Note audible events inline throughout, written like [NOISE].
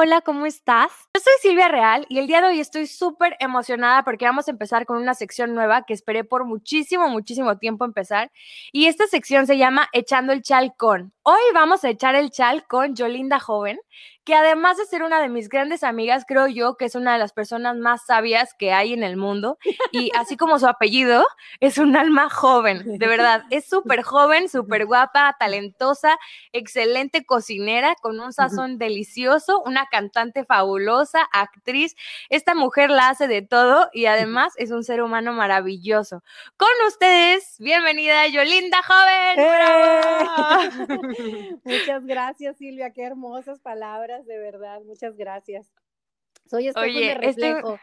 Hola, ¿cómo estás? Yo soy Silvia Real y el día de hoy estoy súper emocionada porque vamos a empezar con una sección nueva que esperé por muchísimo, muchísimo tiempo empezar. Y esta sección se llama Echando el Chal con. Hoy vamos a echar el chal con Yolinda Joven, que además de ser una de mis grandes amigas, creo yo que es una de las personas más sabias que hay en el mundo. Y así como su apellido, es un alma joven, de verdad. Es súper joven, súper guapa, talentosa, excelente cocinera, con un sazón delicioso, una cantante fabulosa, actriz. Esta mujer la hace de todo y además es un ser humano maravilloso. Con ustedes, bienvenida Yolinda Joven. ¡Eh! [LAUGHS] Muchas gracias, Silvia. Qué hermosas palabras de verdad, muchas gracias. Soy espejo Oye, de reflejo.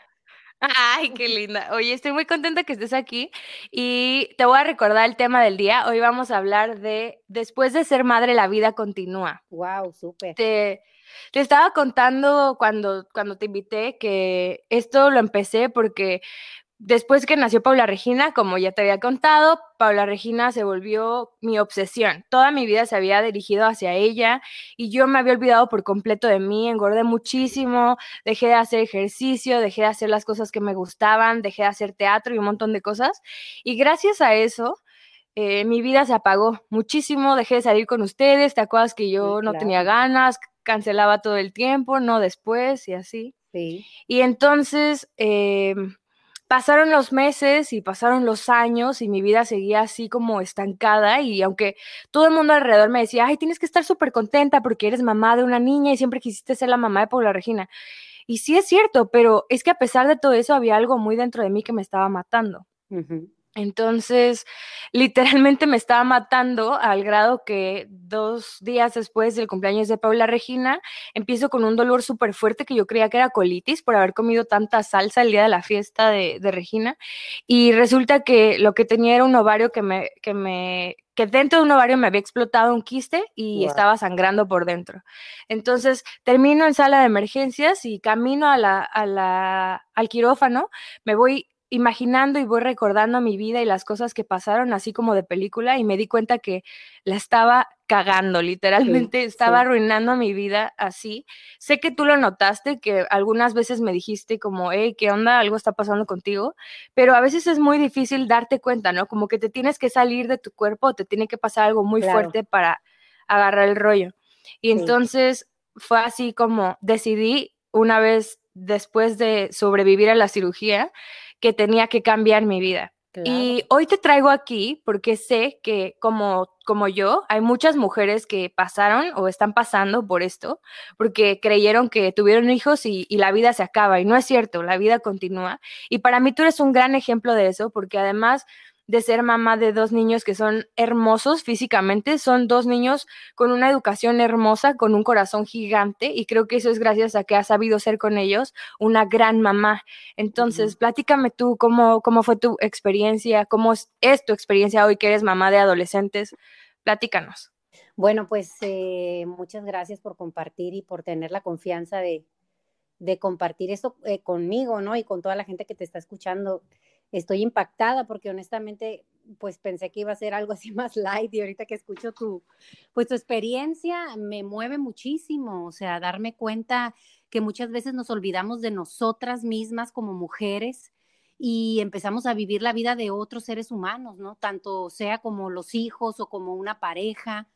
Ay, qué linda. Oye, estoy muy contenta que estés aquí y te voy a recordar el tema del día. Hoy vamos a hablar de después de ser madre, la vida continúa. Wow, súper. Te, te estaba contando cuando, cuando te invité que esto lo empecé porque Después que nació Paula Regina, como ya te había contado, Paula Regina se volvió mi obsesión. Toda mi vida se había dirigido hacia ella y yo me había olvidado por completo de mí, engordé muchísimo, dejé de hacer ejercicio, dejé de hacer las cosas que me gustaban, dejé de hacer teatro y un montón de cosas. Y gracias a eso, eh, mi vida se apagó muchísimo, dejé de salir con ustedes, te acuerdas que yo no tenía ganas, cancelaba todo el tiempo, no después y así. Sí. Y entonces... Eh, pasaron los meses y pasaron los años y mi vida seguía así como estancada y aunque todo el mundo alrededor me decía, ay, tienes que estar súper contenta porque eres mamá de una niña y siempre quisiste ser la mamá de Paula Regina. Y sí es cierto, pero es que a pesar de todo eso había algo muy dentro de mí que me estaba matando. Entonces, literalmente me estaba matando al grado que dos días después del cumpleaños de Paula Regina, empiezo con un dolor súper fuerte que yo creía que era colitis por haber comido tanta salsa el día de la fiesta de, Regina. Y resulta que lo que tenía era un ovario que me, que me, que dentro de un ovario me había explotado un quiste y estaba sangrando por dentro. Entonces termino en sala de emergencias y camino a la, a la, al quirófano, me voy imaginando y voy recordando mi vida y las cosas que pasaron así como de película y me di cuenta que la estaba cagando, literalmente estaba arruinando mi vida así. Sé que tú lo notaste, que algunas veces me dijiste como, hey, ¿qué onda? Algo está pasando contigo, pero a veces es muy difícil darte cuenta, ¿no? Como que te tienes que salir de tu cuerpo, te tiene que pasar algo muy fuerte para agarrar el rollo. Y entonces fue así como decidí una vez después de sobrevivir a la cirugía, que tenía que cambiar mi vida. Y hoy te traigo aquí porque sé que como, como yo, hay muchas mujeres que pasaron o están pasando por esto, porque creyeron que tuvieron hijos y, y, la vida se acaba. Y no es cierto, la vida continúa. Y para mí tú eres un gran ejemplo de eso, porque además de ser mamá de dos niños que son hermosos físicamente, son dos niños con una educación hermosa, con un corazón gigante y creo que eso es gracias a que has sabido ser con ellos una gran mamá. Entonces, platícame tú cómo, cómo fue tu experiencia, cómo es, tu experiencia hoy que eres mamá de adolescentes. Platícanos. Bueno, pues eh, muchas gracias por compartir y por tener la confianza de, compartir esto eh, conmigo, ¿no? Y con toda la gente que te está escuchando estoy impactada porque honestamente pues pensé que iba a ser algo así [LAUGHS] más light y ahorita que escucho tu pues tu experiencia me mueve muchísimo, o sea, darme cuenta que muchas veces nos olvidamos de nosotras mismas como mujeres y empezamos a vivir la vida de otros seres humanos, ¿no? Tanto sea como los hijos o como una pareja.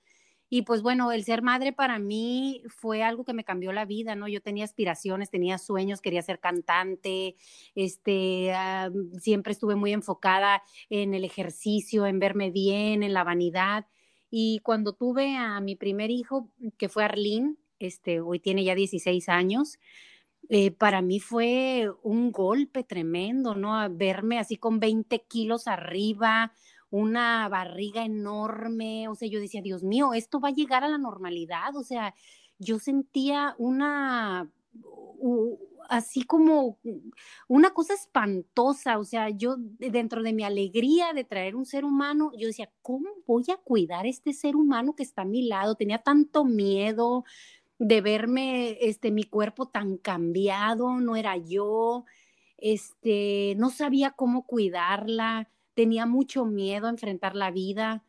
Y pues bueno, el ser madre para mí fue algo que me cambió la vida, ¿no? Yo tenía aspiraciones, tenía sueños, quería ser cantante, este, ah, siempre estuve muy enfocada en el ejercicio, en verme bien, en la vanidad. Y cuando tuve a mi primer hijo, que fue Arlene, este, hoy tiene ya 16 años, eh, para mí fue un golpe tremendo, ¿no? Verme así con 20 kilos arriba, una barriga enorme, o sea, yo decía, Dios mío, esto va a llegar a la normalidad, o sea, yo sentía una, así como una cosa espantosa, o sea, yo dentro de mi alegría de traer un ser humano, yo decía, ¿cómo voy a cuidar este ser humano que está a mi lado? Tenía tanto miedo de verme, este, mi cuerpo tan cambiado, no era yo, este, no sabía cómo cuidarla tenía mucho miedo a enfrentar la vida.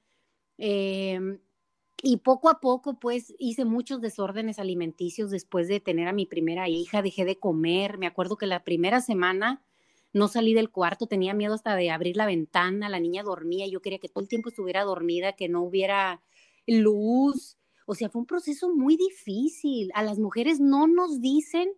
Em, y poco a poco, pues, hice muchos desórdenes alimenticios después de tener a mi primera hija, dejé de comer. Me acuerdo que la primera semana no salí del cuarto, tenía miedo hasta de abrir la ventana, la niña dormía, yo quería que todo el tiempo estuviera dormida, que no hubiera luz. O sea, fue un proceso muy difícil. A las mujeres no nos dicen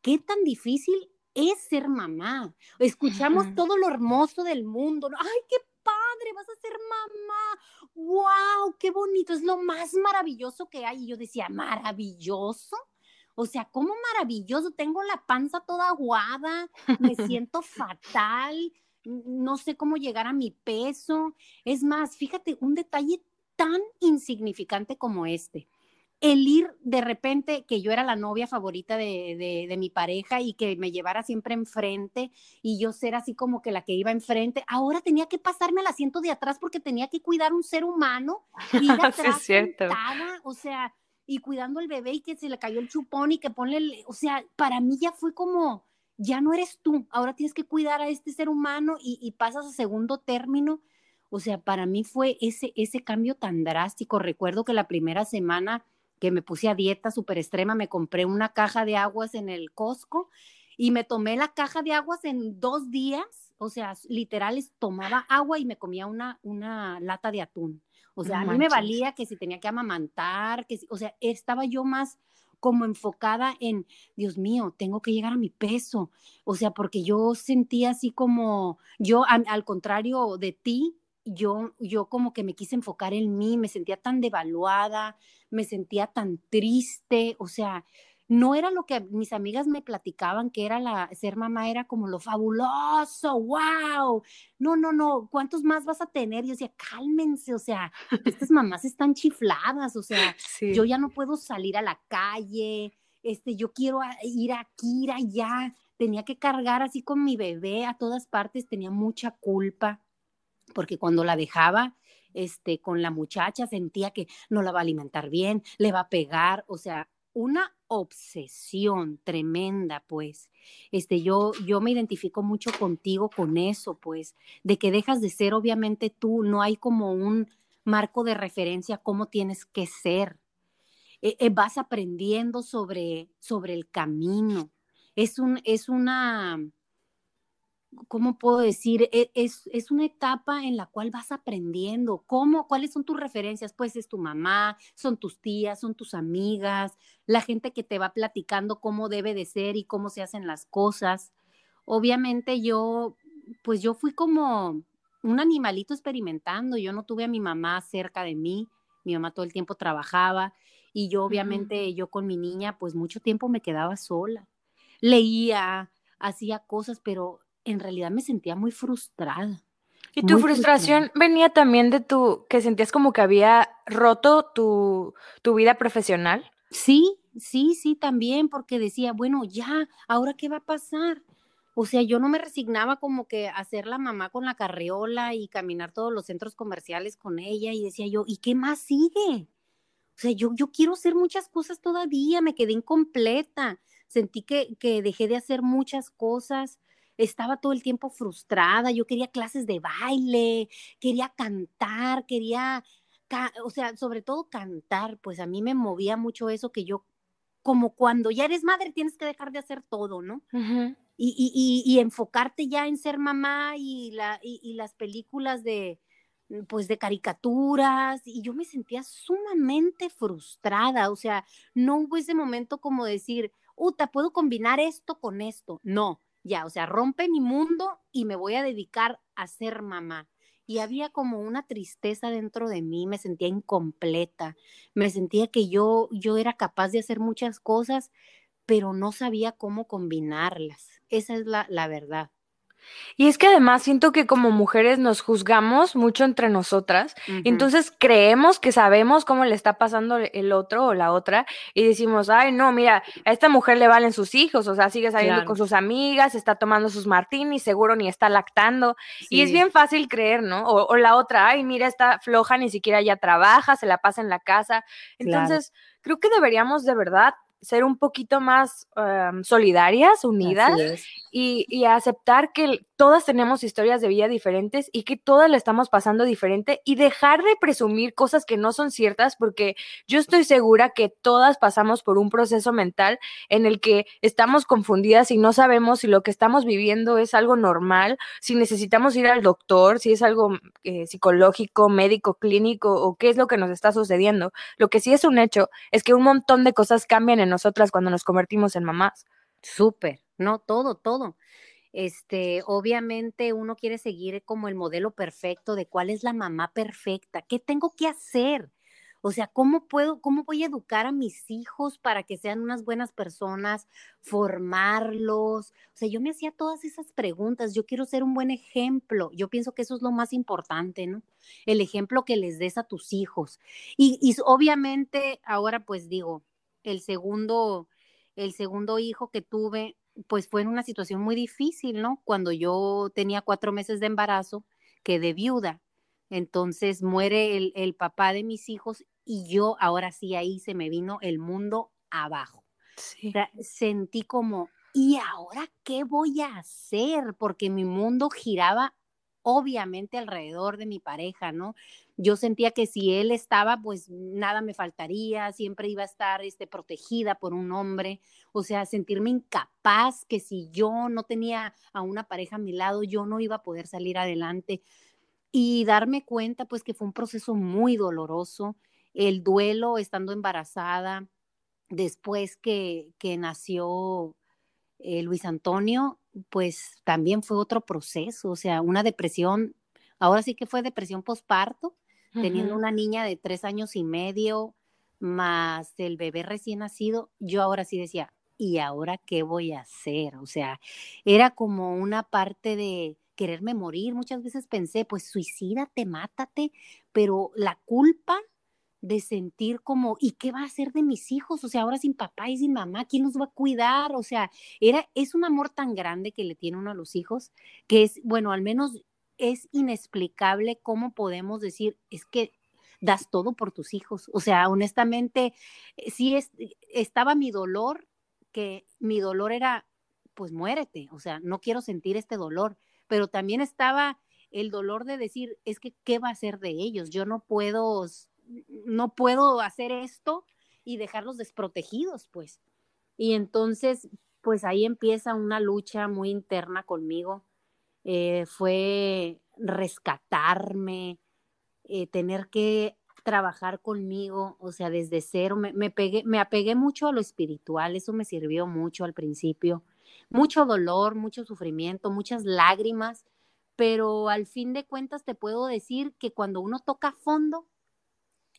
qué tan difícil es ser mamá. Escuchamos todo lo hermoso del mundo. ¡Ay, qué padre! Vas a ser mamá. ¡Wow! ¡Qué bonito! Es lo más maravilloso que hay. Y yo decía, ¿maravilloso? O sea, ¿cómo maravilloso? Tengo la panza toda aguada, me [LAUGHS] siento fatal, no sé cómo llegar a mi peso. Es más, fíjate, un detalle tan insignificante como este el ir de repente, que yo era la novia favorita de, de, mi pareja y que me llevara siempre enfrente y yo ser así como que la que iba enfrente, ahora tenía que pasarme al asiento de atrás porque tenía que cuidar un ser humano y ir [LAUGHS] atrás cierto. o sea, y cuidando al bebé y que se le cayó el chupón y que ponle, el, o sea, para mí ya fue como, ya no eres tú, ahora tienes que cuidar a este ser humano y, y pasas a segundo término. O sea, para mí fue ese, ese cambio tan drástico. Recuerdo que la primera semana que me puse a dieta súper extrema, me compré una caja de aguas en el Costco y me tomé la caja de aguas en dos días, o sea, literales, tomaba agua y me comía una, una lata de atún. O sea, a mí me valía que si tenía que amamantar, que o sea, estaba yo más como enfocada en, Dios mío, tengo que llegar a mi peso. O sea, porque yo sentía así como, yo al contrario de ti, yo, yo como que me quise enfocar en mí, me sentía tan devaluada, me sentía tan triste, o sea, no era lo que mis amigas me platicaban, que era la, ser mamá era como lo fabuloso, wow, no, no, no, ¿cuántos más vas a tener? Yo decía, cálmense, o sea, estas mamás están chifladas, o sea, yo ya no puedo salir a la calle, este, yo quiero ir aquí, ir allá, tenía que cargar así con mi bebé a todas partes, tenía mucha culpa porque cuando la dejaba este, con la muchacha sentía que no la va a alimentar bien, le va a pegar, o sea, una obsesión tremenda, pues. Este, yo, yo me identifico mucho contigo con eso, pues, de que dejas de ser obviamente tú, no hay como un marco de referencia cómo tienes que ser. Eh, eh, vas aprendiendo sobre, sobre el camino. Es, un, es una, ¿cómo puedo decir? E, es, es, una etapa en la cual vas aprendiendo. ¿Cómo? ¿Cuáles son tus referencias? Pues es tu mamá, son tus tías, son tus amigas, la gente que te va platicando cómo debe de ser y cómo se hacen las cosas. Obviamente yo, pues yo fui como un animalito experimentando. Yo no tuve a mi mamá cerca de mí. Mi mamá todo el tiempo trabajaba y yo obviamente, yo con mi niña, pues mucho tiempo me quedaba sola. Leía, hacía cosas, pero en realidad me sentía muy frustrada. ¿Y tu frustración venía también de tu, que sentías como que había roto tu, tu vida profesional? Sí, sí, sí, también, porque decía, bueno, ya, ¿ahora qué va a pasar? O sea, yo no me resignaba como que a ser la mamá con la carriola y caminar todos los centros comerciales con ella y decía yo, ¿y qué más sigue? O sea, yo, yo quiero hacer muchas cosas todavía, me quedé incompleta, sentí que, que dejé de hacer muchas cosas estaba todo el tiempo frustrada, yo quería clases de baile, quería cantar, quería, o sea, sobre todo cantar, pues a mí me movía mucho eso que yo, como cuando ya eres madre, tienes que dejar de hacer todo, ¿no? y, y, y, enfocarte ya en ser mamá y, la, y, las películas de, pues de caricaturas y yo me sentía sumamente frustrada, o sea, no hubo ese momento como decir, uta, puedo combinar esto con esto, no, ya, o sea, rompe mi mundo y me voy a dedicar a ser mamá. Y había como una tristeza dentro de mí, me sentía incompleta, me sentía que yo, yo era capaz de hacer muchas cosas, pero no sabía cómo combinarlas. Esa es la, la verdad. Y es que además siento que como mujeres nos juzgamos mucho entre nosotras, entonces creemos que sabemos cómo le está pasando el otro o la otra y decimos, ay, no, mira, a esta mujer le valen sus hijos, o sea, sigue saliendo con sus amigas, está tomando sus martinis, seguro ni está lactando. Y es bien fácil creer, ¿no? O, la otra, ay, mira, está floja, ni siquiera ya trabaja, se la pasa en la casa. Entonces, creo que deberíamos de verdad ser un poquito más solidarias, unidas y, y, aceptar que todas tenemos historias de vida diferentes y que todas le estamos pasando diferente y dejar de presumir cosas que no son ciertas porque yo estoy segura que todas pasamos por un proceso mental en el que estamos confundidas y no sabemos si lo que estamos viviendo es algo normal, si necesitamos ir al doctor, si es algo eh, psicológico, médico, clínico o qué es lo que nos está sucediendo. Lo que sí es un hecho es que un montón de cosas cambian en nosotras cuando nos convertimos en mamás. Súper, no, todo, todo. Este, obviamente uno quiere seguir como el modelo perfecto de cuál es la mamá perfecta, qué tengo que hacer. O sea, ¿cómo puedo, cómo voy a educar a mis hijos para que sean unas buenas personas, formarlos? O sea, yo me hacía todas esas preguntas. Yo quiero ser un buen ejemplo. Yo pienso que eso es lo más importante, ¿no? El ejemplo que les des a tus hijos. Y, y obviamente ahora pues digo, el segundo, el segundo hijo que tuve, pues fue en una situación muy difícil, ¿no? Cuando yo tenía cuatro meses de embarazo, quedé viuda. Entonces muere el, papá de mis hijos y yo ahora sí ahí se me vino el mundo abajo. sentí como, ¿y ahora qué voy a hacer? Porque mi mundo giraba obviamente alrededor de mi pareja, ¿no? Yo sentía que si él estaba, pues nada me faltaría, siempre iba a estar este, protegida por un hombre, o sea, sentirme incapaz, que si yo no tenía a una pareja a mi lado, yo no iba a poder salir adelante y darme cuenta, pues que fue un proceso muy doloroso, el duelo estando embarazada, después que, nació eh, Luis Antonio, pues también fue otro proceso, o sea, una depresión, ahora sí que fue depresión posparto, teniendo una niña de tres años y medio, más el bebé recién nacido, yo ahora sí decía, ¿y ahora qué voy a hacer? O sea, era como una parte de quererme morir. Muchas veces pensé, pues suicídate, mátate, pero la culpa de sentir como, ¿y qué va a hacer de mis hijos? O sea, ahora sin papá y sin mamá, ¿quién los va a cuidar? O sea, era, es un amor tan grande que le tiene uno a los hijos, que es, bueno, al menos es inexplicable cómo podemos decir, es que das todo por tus hijos. O sea, honestamente, eh, sí es, estaba mi dolor, que mi dolor era, pues muérete, o sea, no quiero sentir este dolor, pero también estaba el dolor de decir, es que, ¿qué va a ser de ellos? Yo no puedo no puedo hacer esto y dejarlos desprotegidos, pues. Y entonces, pues ahí empieza una lucha muy interna conmigo. Eh, fue rescatarme, eh, tener que trabajar conmigo, o sea, desde cero. Me, me, pegué, me apegué mucho a lo espiritual, eso me sirvió mucho al principio. Mucho dolor, mucho sufrimiento, muchas lágrimas, pero al fin de cuentas te puedo decir que cuando uno toca fondo,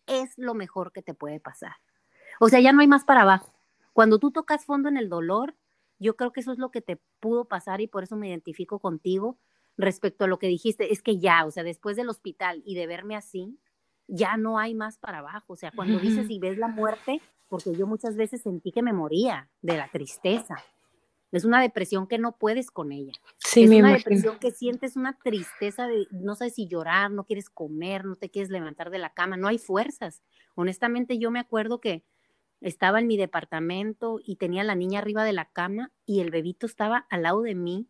es lo mejor que te puede pasar. O sea, ya no hay más para abajo. Cuando tú tocas fondo en el dolor, yo creo que eso es lo que te pudo pasar y por eso me identifico contigo respecto a lo que dijiste. Es que ya, o sea, después del hospital y de verme así, ya no hay más para abajo. O sea, cuando dices y ves la muerte, porque yo muchas veces sentí que me moría de la tristeza. Es una depresión que no puedes con ella. Sí, es una depresión que sientes una tristeza de no sabes si llorar, no quieres comer, no te quieres levantar de la cama, no hay fuerzas. Honestamente, yo me acuerdo que estaba en mi departamento y tenía la niña arriba de la cama y el bebito estaba al lado de mí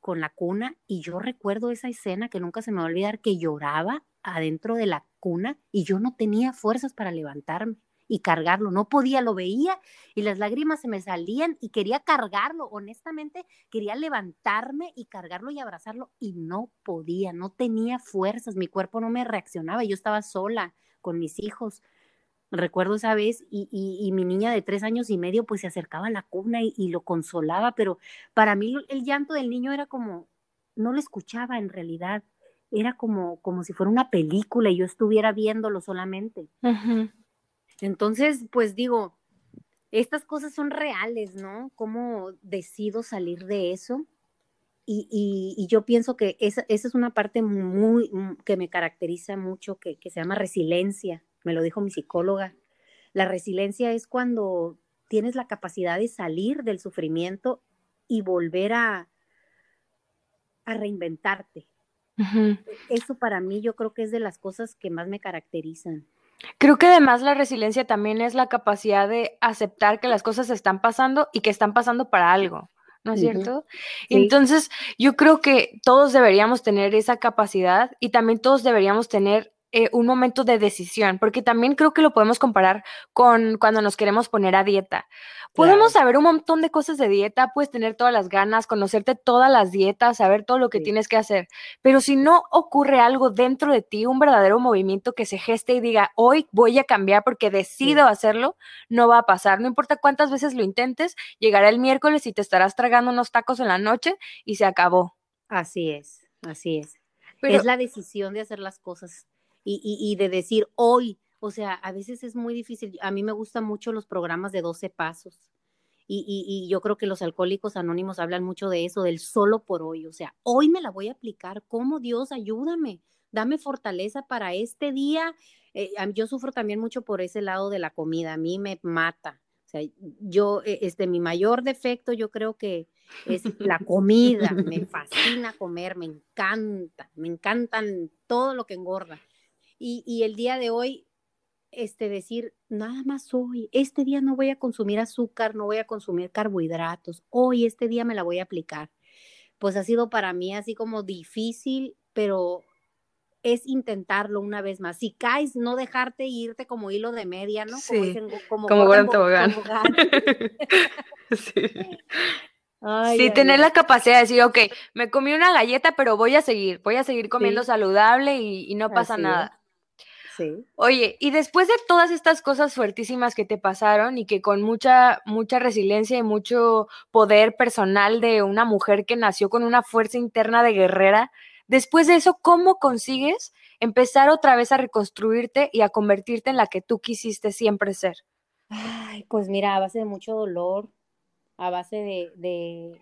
con la cuna y yo recuerdo esa escena que nunca se me va a olvidar que lloraba adentro de la cuna y yo no tenía fuerzas para levantarme y cargarlo. No podía, lo veía y las lágrimas se me salían y quería cargarlo. Honestamente, quería levantarme y cargarlo y abrazarlo y no podía, no tenía fuerzas, mi cuerpo no me reaccionaba, yo estaba sola con mis hijos. Recuerdo esa vez y, mi niña de tres años y medio pues se acercaba a la cuna y, lo consolaba, pero para mí el llanto del niño era como, no lo escuchaba en realidad, era como, como si fuera una película y yo estuviera viéndolo solamente. Entonces, pues digo, estas cosas son reales, ¿no? ¿Cómo decido salir de eso? Y, yo pienso que esa, es una parte muy mm, que me caracteriza mucho, que, se llama resiliencia, me lo dijo mi psicóloga. La resiliencia es cuando tienes la capacidad de salir del sufrimiento y volver a, a reinventarte. Eso para mí yo creo que es de las cosas que más me caracterizan. Creo que además la resiliencia también es la capacidad de aceptar que las cosas están pasando y que están pasando para algo, ¿no es cierto? Entonces, yo creo que todos deberíamos tener esa capacidad y también todos deberíamos tener eh, un momento de decisión, porque también creo que lo podemos comparar con cuando nos queremos poner a dieta. Podemos saber un montón de cosas de dieta, puedes tener todas las ganas, conocerte todas las dietas, saber todo lo que tienes que hacer, pero si no ocurre algo dentro de ti, un verdadero movimiento que se geste y diga, hoy voy a cambiar porque decido hacerlo, no va a pasar. No importa cuántas veces lo intentes, llegará el miércoles y te estarás tragando unos tacos en la noche y se acabó. Así es, así es. es la decisión de hacer las cosas y, y, y de decir hoy o sea, a veces es muy difícil. A mí me gustan mucho los programas de 12 pasos. Y, y, yo creo que los alcohólicos anónimos hablan mucho de eso, del solo por hoy. O sea, hoy me la voy a aplicar. ¿Cómo Dios ayúdame? Dame fortaleza para este día. Eh, yo sufro también mucho por ese lado de la comida. A mí me mata. O sea, yo, e, este, mi mayor defecto yo creo que es la comida. Me [LAUGHS] fascina comer, me encanta, me encantan todo lo que engorda. Y, y el día de hoy este, decir, nada más hoy, este día no voy a consumir azúcar, no voy a consumir carbohidratos, hoy, este día me la voy a aplicar. Pues ha sido para mí así como difícil, pero es intentarlo una vez más. Si caes, no dejarte irte como hilo de media, ¿no? Como, dicen, como, como tobogán. sí. sí, tener la capacidad de decir, ok, me comí una galleta, pero voy a seguir, voy a seguir comiendo saludable y, no pasa nada. Oye, y después de todas estas cosas fuertísimas que te pasaron y que con mucha, mucha resiliencia y mucho poder personal de una mujer que nació con una fuerza interna de guerrera, después de eso, ¿cómo consigues empezar otra vez a reconstruirte y a convertirte en la que tú quisiste siempre ser? Ay, pues mira, a base de mucho dolor, a base de, de,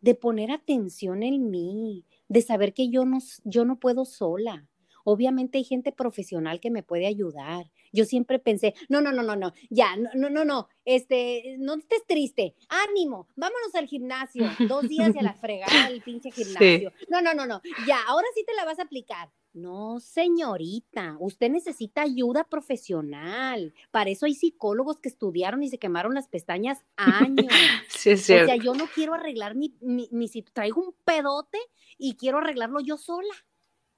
de poner atención en mí, de saber que yo no, yo no puedo sola Obviamente hay gente profesional que me puede ayudar. Yo siempre pensé, no, no, no, no, no, ya, no, no, no, no, este, no estés triste, ánimo, vámonos al gimnasio, dos días y a la fregada el pinche [LAUGHS] gimnasio. No, no, no, no, ya, ahora sí te la vas a aplicar. No, señorita, usted necesita ayuda profesional. Para eso hay psicólogos que estudiaron y se quemaron las pestañas años. [LAUGHS] Sí, sí. O sea, yo no quiero arreglar mi, mi, mi, si traigo un pedote y quiero arreglarlo yo sola.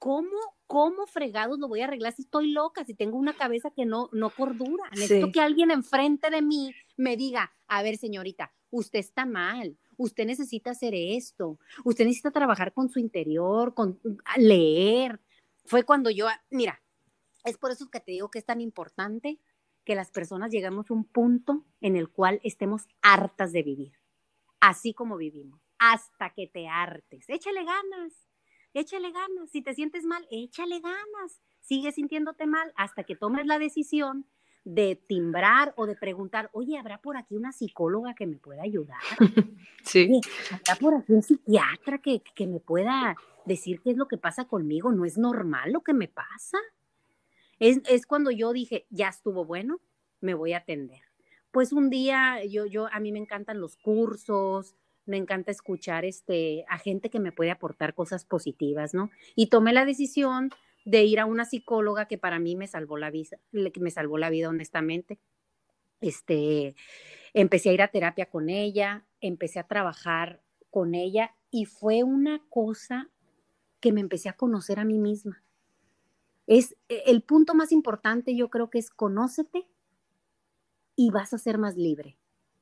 ¿cómo, cómo fregados lo voy a arreglar si estoy loca, si tengo una cabeza que no, no cordura? Necesito que alguien enfrente de mí me diga, a ver, señorita, usted está mal, usted necesita hacer esto, usted necesita trabajar con su interior, con leer. Fue cuando yo, mira, es por eso que te digo que es tan importante que las personas llegamos a un punto en el cual estemos hartas de vivir, así como vivimos, hasta que te hartes. Échale ganas, échale ganas. Si te sientes mal, échale ganas. Sigue sintiéndote mal hasta que tomes la decisión de timbrar o de preguntar, oye, ¿habrá por aquí una psicóloga que me pueda ayudar? [LAUGHS] Sí. ¿Habrá por aquí un psiquiatra que, que me pueda decir qué es lo que pasa conmigo? ¿No es normal lo que me pasa? Es, es cuando yo dije, ya estuvo bueno, me voy a atender. Pues un día, yo, yo, a mí me encantan los cursos, me encanta escuchar este, a gente que me puede aportar cosas positivas, ¿no? Y tomé la decisión de ir a una psicóloga que para mí me salvó la vida, me salvó la vida honestamente. Este, empecé a ir a terapia con ella, empecé a trabajar con ella y fue una cosa que me empecé a conocer a mí misma. Es e, el punto más importante, yo creo que es conócete y vas a ser más libre.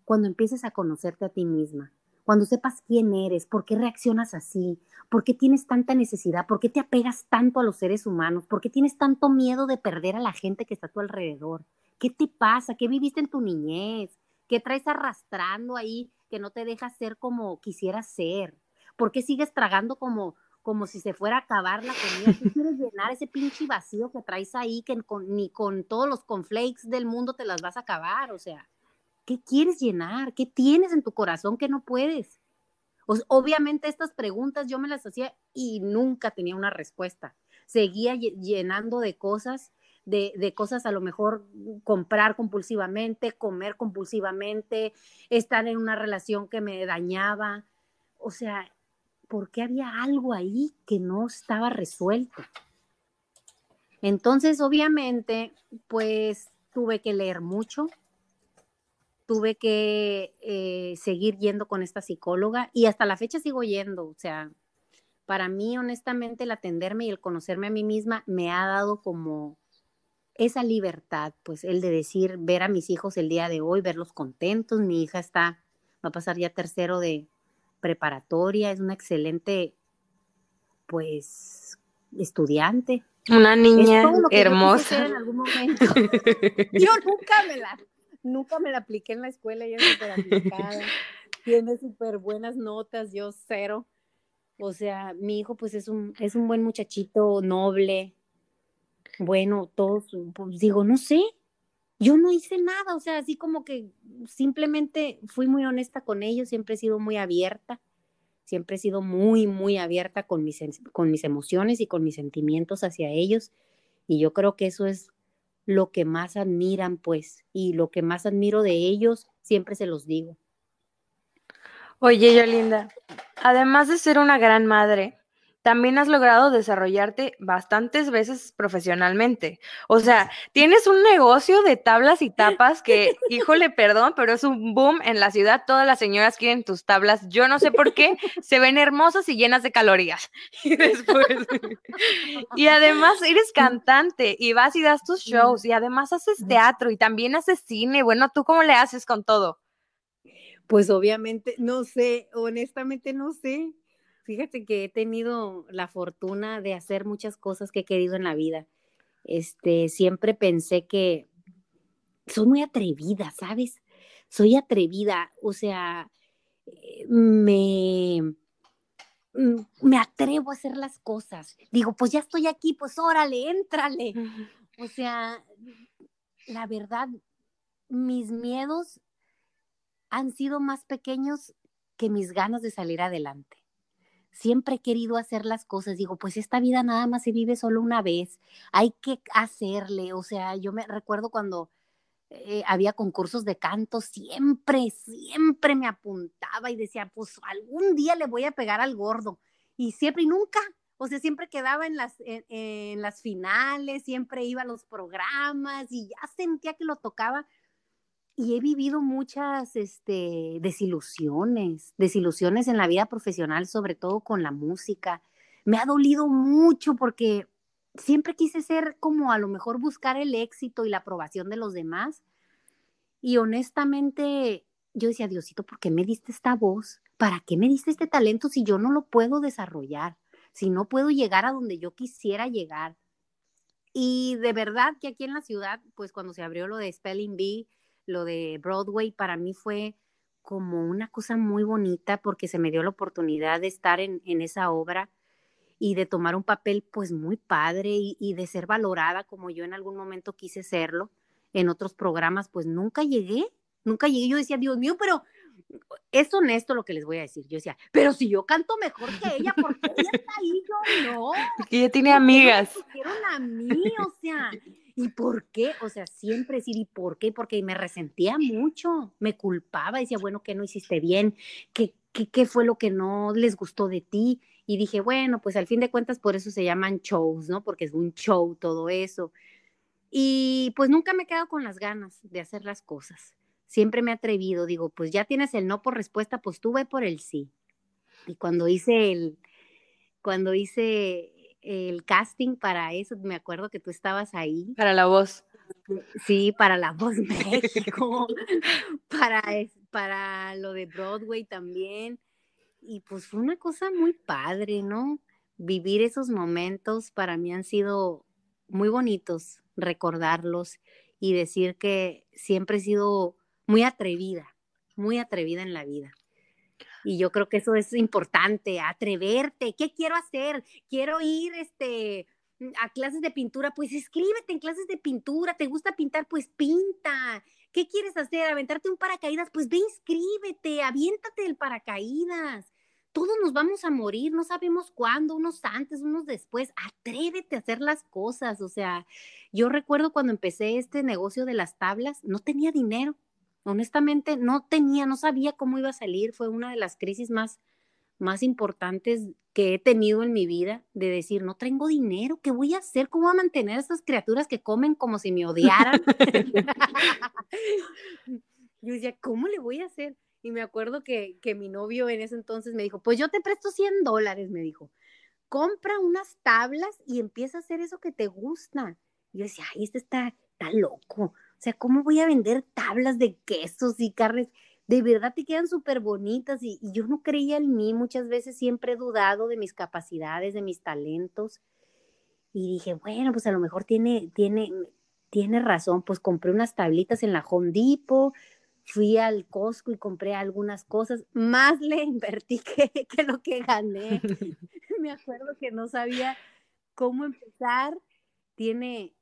Cuando empieces a conocerte a ti misma, cuando sepas quién eres, por qué reaccionas así, por qué tienes tanta necesidad, por qué te apegas tanto a los seres humanos, por qué tienes tanto miedo de perder a la gente que está a tu alrededor. ¿Qué te pasa? ¿Qué viviste en tu niñez? ¿Qué traes arrastrando ahí que no te deja ser como quisieras ser? ¿Por qué sigues tragando como, como si se fuera a acabar la comida? ¿Qué [LAUGHS] quieres llenar ese pinche vacío que traes ahí que ni con todos los conflakes del mundo te las vas a acabar? O sea, ¿Qué quieres llenar? ¿Qué tienes en tu corazón que no puedes? obviamente estas preguntas yo me las hacía y nunca tenía una respuesta. Seguía llenando de cosas, de, de, cosas a lo mejor comprar compulsivamente, comer compulsivamente, estar en una relación que me dañaba. O sea, ¿por qué había algo ahí que no estaba resuelto? Entonces, obviamente, pues tuve que leer mucho, tuve que eh, seguir yendo con esta psicóloga y hasta la fecha sigo yendo. O sea, para mí, honestamente, el atenderme y el conocerme a mí misma me ha dado como esa libertad, pues el de decir, ver a mis hijos el día de hoy, verlos contentos. Mi hija está, va a pasar ya tercero de preparatoria, es una excelente, pues, estudiante. Una niña hermosa. Yo, en algún momento. [LAUGHS] yo nunca me la nunca me la apliqué en la escuela, ella es súper aplicada, [LAUGHS] tiene súper buenas notas, yo cero. O sea, mi hijo pues es un, es un buen muchachito, noble, bueno, todos, pues digo, no sé, yo no hice nada, o sea, así como que simplemente fui muy honesta con ellos, siempre he sido muy abierta, siempre he sido muy, muy abierta con mis, con mis emociones y con mis sentimientos hacia ellos, y yo creo que eso es lo que más admiran, pues, y lo que más admiro de ellos, siempre se los digo. Oye, Yolinda, además de ser una gran madre, también has logrado desarrollarte bastantes veces profesionalmente. O sea, tienes un negocio de tablas y tapas que, [LAUGHS] híjole, perdón, pero es un boom en la ciudad. Todas las señoras quieren tus tablas. Yo no sé por qué, se ven hermosas y llenas de calorías. [LAUGHS] Y después, [LAUGHS] y además eres cantante y vas y das tus shows y además haces teatro y también haces cine. Bueno, ¿tú cómo le haces con todo? Pues obviamente, no sé, honestamente no sé Fíjate que he tenido la fortuna de hacer muchas cosas que he querido en la vida. Este, siempre pensé que soy muy atrevida, ¿sabes? Soy atrevida, o sea, eh, me, mm, me atrevo a hacer las cosas. Digo, pues ya estoy aquí, pues órale, éntrale. O sea, la verdad, mis miedos han sido más pequeños que mis ganas de salir adelante siempre he querido hacer las cosas. Digo, pues esta vida nada más se vive solo una vez, hay que hacerle. O sea, yo me recuerdo cuando eh, había concursos de canto, siempre, siempre me apuntaba y decía, pues algún día le voy a pegar al gordo. Y siempre y nunca, o sea, siempre quedaba en las, en las finales, siempre iba a los programas y ya sentía que lo tocaba y he vivido muchas este, desilusiones, desilusiones en la vida profesional, sobre todo con la música. Me ha dolido mucho porque siempre quise ser como a lo mejor buscar el éxito y la aprobación de los demás. Y honestamente, yo decía, Diosito, ¿por qué me diste esta voz? ¿Para qué me diste este talento si yo no lo puedo desarrollar? Si no puedo llegar a donde yo quisiera llegar. Y de verdad que aquí en la ciudad, pues cuando se abrió lo de Spelling Bee, lo de Broadway para mí fue como una cosa muy bonita porque se me dio la oportunidad de estar en, esa obra y de tomar un papel pues muy padre y, y, de ser valorada como yo en algún momento quise serlo. En otros programas pues nunca llegué, nunca llegué. Yo decía, Dios mío, pero es honesto lo que les voy a decir. Yo decía, pero si yo canto mejor que ella, ¿por qué ella está ahí? Yo no. Porque ella tiene amigas. Me a mí, o sea, ¿Y por qué? O sea, siempre decir, ¿y por qué? Porque me resentía mucho, me culpaba, decía, bueno, ¿qué no hiciste bien? ¿Qué, qué, qué fue lo que no les gustó de ti? Y dije, bueno, pues al fin de cuentas por eso se llaman shows, ¿no? Porque es un show todo eso. Y pues nunca me he quedado con las ganas de hacer las cosas. Siempre me he atrevido, digo, pues ya tienes el no por respuesta, pues tú ve por el sí. Y cuando hice el, cuando hice el casting para eso, me acuerdo que tú estabas ahí. Para la voz. Sí, para La [LAUGHS] Voz México, [LAUGHS] para, para lo de Broadway también. Y pues fue una cosa muy padre, ¿no? Vivir esos momentos para mí han sido muy bonitos, recordarlos y decir que siempre he sido muy atrevida, muy atrevida en la vida. Y yo creo que eso es importante, atreverte. ¿Qué quiero hacer? Quiero ir este, a clases de pintura, pues escríbete en clases de pintura. ¿Te gusta pintar? Pues pinta. ¿Qué quieres hacer? ¿Aventarte un paracaídas? Pues ve, inscríbete, aviéntate el paracaídas. Todos nos vamos a morir, no sabemos cuándo, unos antes, unos después. Atrévete a hacer las cosas. O sea, yo recuerdo cuando empecé este negocio de las tablas, no tenía dinero honestamente no tenía, no sabía cómo iba a salir. Fue una de las crisis más, más importantes que he tenido en mi vida, de decir, no tengo dinero, ¿qué voy a hacer? ¿Cómo voy a mantener a esas criaturas que comen como si me odiaran? [LAUGHS] yo decía, ¿cómo le voy a hacer? Y me acuerdo que, que mi novio en ese entonces me dijo, pues yo te presto 100 dólares, me dijo, compra unas tablas y empieza a hacer eso que te gusta. Yo decía, ay, este está, está loco. O sea, ¿cómo voy a vender tablas de quesos y carnes? De verdad te quedan súper bonitas y, yo no creía en mí. Muchas veces siempre he dudado de mis capacidades, de mis talentos. Y dije, bueno, pues a lo mejor tiene, tiene, tiene razón. Pues compré unas tablitas en la Home Depot, fui al Costco y compré algunas cosas. Más le invertí que, que lo que gané. [LAUGHS] [LAUGHS] Me acuerdo que no sabía cómo empezar. Tiene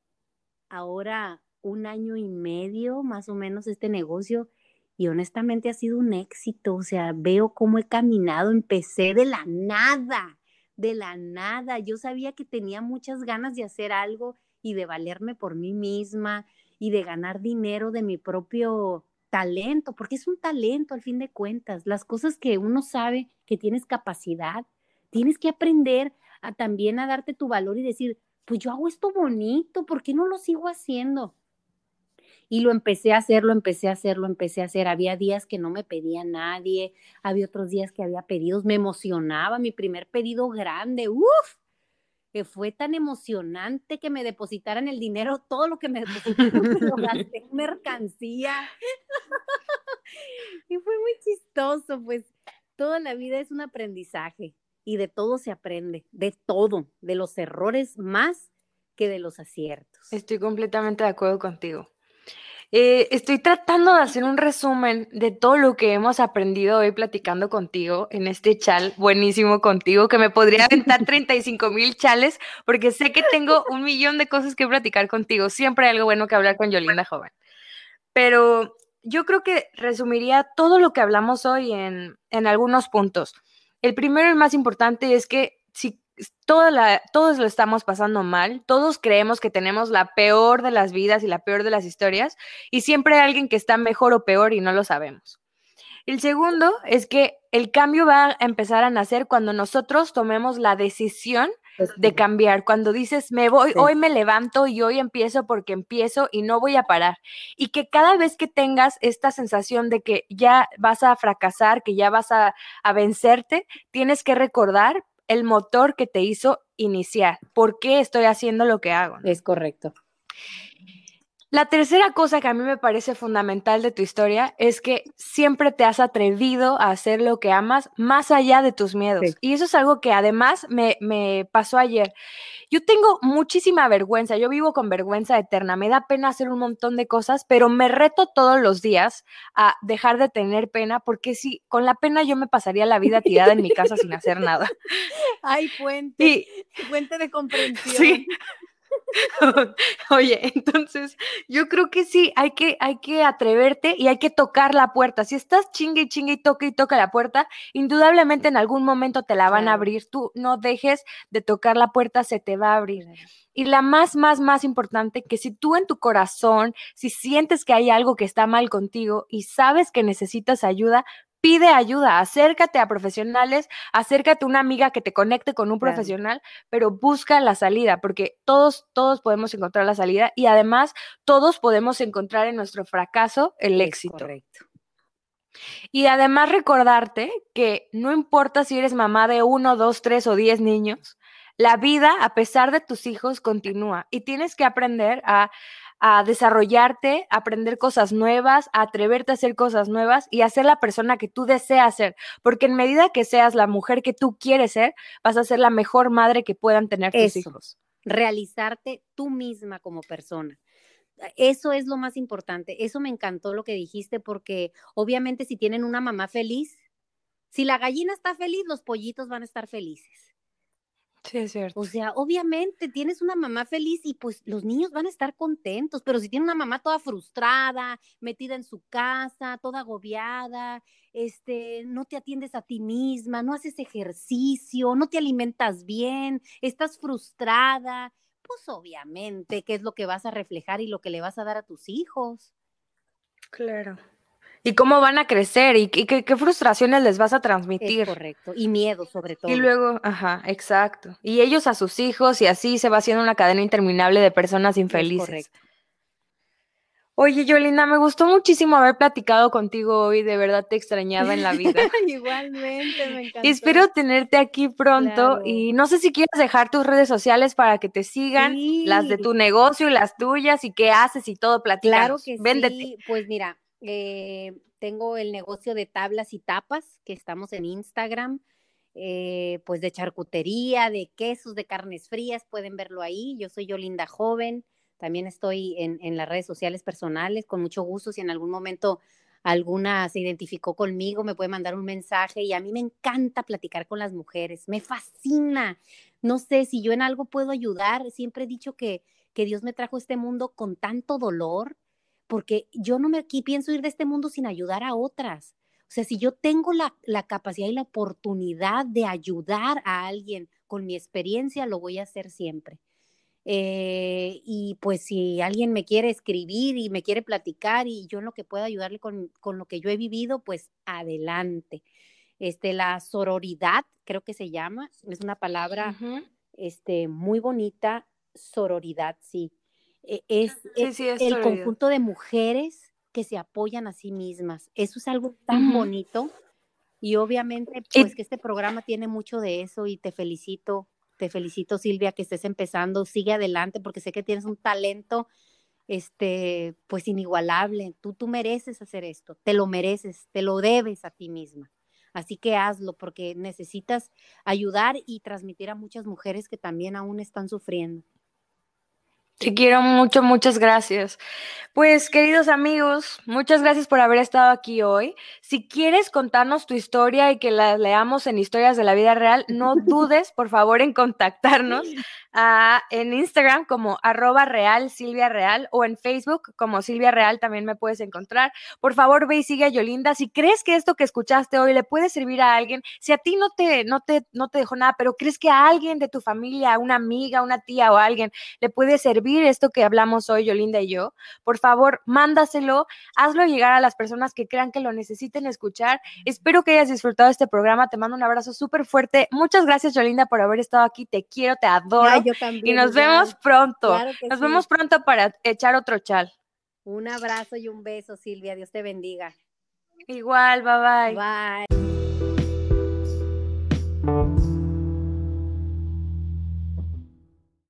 ahora un año y medio más o menos este negocio y honestamente ha sido un éxito. O sea, veo cómo he caminado, empecé de la nada, de la nada. Yo sabía que tenía muchas ganas de hacer algo y de valerme por mí misma y de ganar dinero de mi propio talento, porque es un talento al fin de cuentas. Las cosas que uno sabe que tienes capacidad, tienes que aprender a también a darte tu valor y decir, pues yo hago esto bonito, ¿por qué no lo sigo haciendo? Y lo empecé a hacer, lo empecé a hacer, lo empecé a hacer. Había días que no me pedía nadie, había otros días que había pedidos, me emocionaba mi primer pedido grande, uff, que fue tan emocionante que me depositaran el dinero, todo lo que me depositaron me lo [LAUGHS] gasté en mercancía. y fue muy chistoso, pues toda la vida es un aprendizaje y de todo se aprende, de todo, de los errores más que de los aciertos. Estoy completamente de acuerdo contigo. Eh, estoy tratando de hacer un resumen de todo lo que hemos aprendido hoy platicando contigo en este chal buenísimo contigo, que me podría aventar 35 mil chales, porque sé que tengo un millón de cosas que platicar contigo. Siempre hay algo bueno que hablar con Yolinda Joven. Pero yo creo que resumiría todo lo que hablamos hoy en, en algunos puntos. El primero y más importante es que si la, todos lo estamos pasando mal, todos creemos que tenemos la peor de las vidas y la peor de las historias, y siempre hay alguien que está mejor o peor y no lo sabemos. El segundo es que el cambio va a empezar a nacer cuando nosotros tomemos la decisión de cambiar. Cuando dices, me voy, hoy me levanto y hoy empiezo porque empiezo y no voy a parar. Y que cada vez que tengas esta sensación de que ya vas a fracasar, que ya vas a, a vencerte, tienes que recordar el motor que te hizo iniciar. ¿Por qué estoy haciendo lo que hago? Es correcto. La tercera cosa que a mí me parece fundamental de tu historia es que siempre te has atrevido a hacer lo que amas más allá de tus miedos. Y eso es algo que además me, me, pasó ayer. Yo tengo muchísima vergüenza, yo vivo con vergüenza eterna, me da pena hacer un montón de cosas, pero me reto todos los días a dejar de tener pena, porque si con la pena yo me pasaría la vida tirada en mi casa sin hacer nada. [LAUGHS] Ay, puente, puente de comprensión. Sí. [LAUGHS] Oye, entonces yo creo que sí, hay que, hay que atreverte y hay que tocar la puerta. Si estás chingue y chingue y toca y toca la puerta, indudablemente en algún momento te la van a abrir. Tú no dejes de tocar la puerta, se te va a abrir. Y la más, más, más importante, que si tú en tu corazón, si sientes que hay algo que está mal contigo y sabes que necesitas ayuda, pide ayuda, acércate a profesionales, acércate a una amiga que te conecte con un profesional, pero busca la salida, porque todos, todos podemos encontrar la salida y además todos podemos encontrar en nuestro fracaso el éxito. Correcto. Y además recordarte que no importa si eres mamá de uno, dos, tres o diez niños, la vida, a pesar de tus hijos, continúa y tienes que aprender a a desarrollarte, a aprender cosas nuevas, a atreverte a hacer cosas nuevas y a ser la persona que tú deseas ser. Porque en medida que seas la mujer que tú quieres ser, vas a ser la mejor madre que puedan tener tus hijos. Realizarte tú misma como persona. Eso es lo más importante. Eso me encantó lo que dijiste porque obviamente si tienen una mamá feliz, si la gallina está feliz, los pollitos van a estar felices. Sí, es cierto. O sea, obviamente tienes una mamá feliz y pues los niños van a estar contentos, pero si tiene una mamá toda frustrada, metida en su casa, toda agobiada, este, no te atiendes a ti misma, no haces ejercicio, no te alimentas bien, estás frustrada, pues obviamente, ¿qué es lo que vas a reflejar y lo que le vas a dar a tus hijos? Claro y cómo van a crecer y, qué, frustraciones les vas a transmitir. correcto, y miedo sobre todo. Y luego, ajá, exacto. Y ellos a sus hijos y así se va haciendo una cadena interminable de personas infelices. correcto. Oye, Yolina, me gustó muchísimo haber platicado contigo hoy, de verdad te extrañaba en la vida. [LAUGHS] Igualmente, me [LAUGHS] encantó. Espero tenerte aquí pronto y no sé si quieres dejar tus redes sociales para que te sigan, las de tu negocio y las tuyas y qué haces y todo, platicamos. Claro que sí, pues mira, eh, tengo el negocio de tablas y tapas, que estamos en Instagram, eh, pues de charcutería, de quesos, de carnes frías, pueden verlo ahí. Yo soy Yolinda Joven, también estoy en, en las redes sociales personales, con mucho gusto, si en algún momento alguna se identificó conmigo, me puede mandar un mensaje y a mí me encanta platicar con las mujeres, me fascina. No sé si yo en algo puedo ayudar, siempre he dicho que, que Dios me trajo este mundo con tanto dolor porque yo no me aquí pienso ir de este mundo sin ayudar a otras. O sea, si yo tengo la, capacidad y la oportunidad de ayudar a alguien con mi experiencia, lo voy a hacer siempre. Eh, y pues si alguien me quiere escribir y me quiere platicar y yo en lo que pueda ayudarle con, lo que yo he vivido, pues adelante. Este, la sororidad, creo que se llama, es una palabra este, muy bonita, sororidad, sí. E, es, el conjunto de mujeres que se apoyan a sí mismas. Eso es algo tan bonito y obviamente pues que este programa tiene mucho de eso y te felicito, te felicito Silvia que estés empezando, sigue adelante porque sé que tienes un talento este pues inigualable. Tú tú mereces hacer esto, te lo mereces, te lo debes a ti misma. Así que hazlo porque necesitas ayudar y transmitir a muchas mujeres que también aún están sufriendo. Te quiero mucho, muchas gracias. Pues queridos amigos, muchas gracias por haber estado aquí hoy. Si quieres contarnos tu historia y que la leamos en Historias de la Vida Real, no [LAUGHS] dudes, por favor, en contactarnos en Instagram como arroba real Silvia Real o en Facebook como Silvia Real también me puedes encontrar. Por favor, ve y sigue a Yolinda. Si crees que esto que escuchaste hoy le puede servir a alguien, si a ti no te, no te, no te dejó nada, pero crees que a alguien de tu familia, una amiga, una tía o alguien le puede servir esto que hablamos hoy, Yolinda y yo, por favor, mándaselo, hazlo llegar a las personas que crean que lo necesiten escuchar. Espero que hayas disfrutado este programa. Te mando un abrazo súper fuerte. Muchas gracias, Yolinda, por haber estado aquí. Te quiero, te adoro y nos vemos pronto. nos vemos pronto para echar otro chal. Un abrazo y un beso, Silvia. Dios te bendiga. Igual, bye bye. Bye.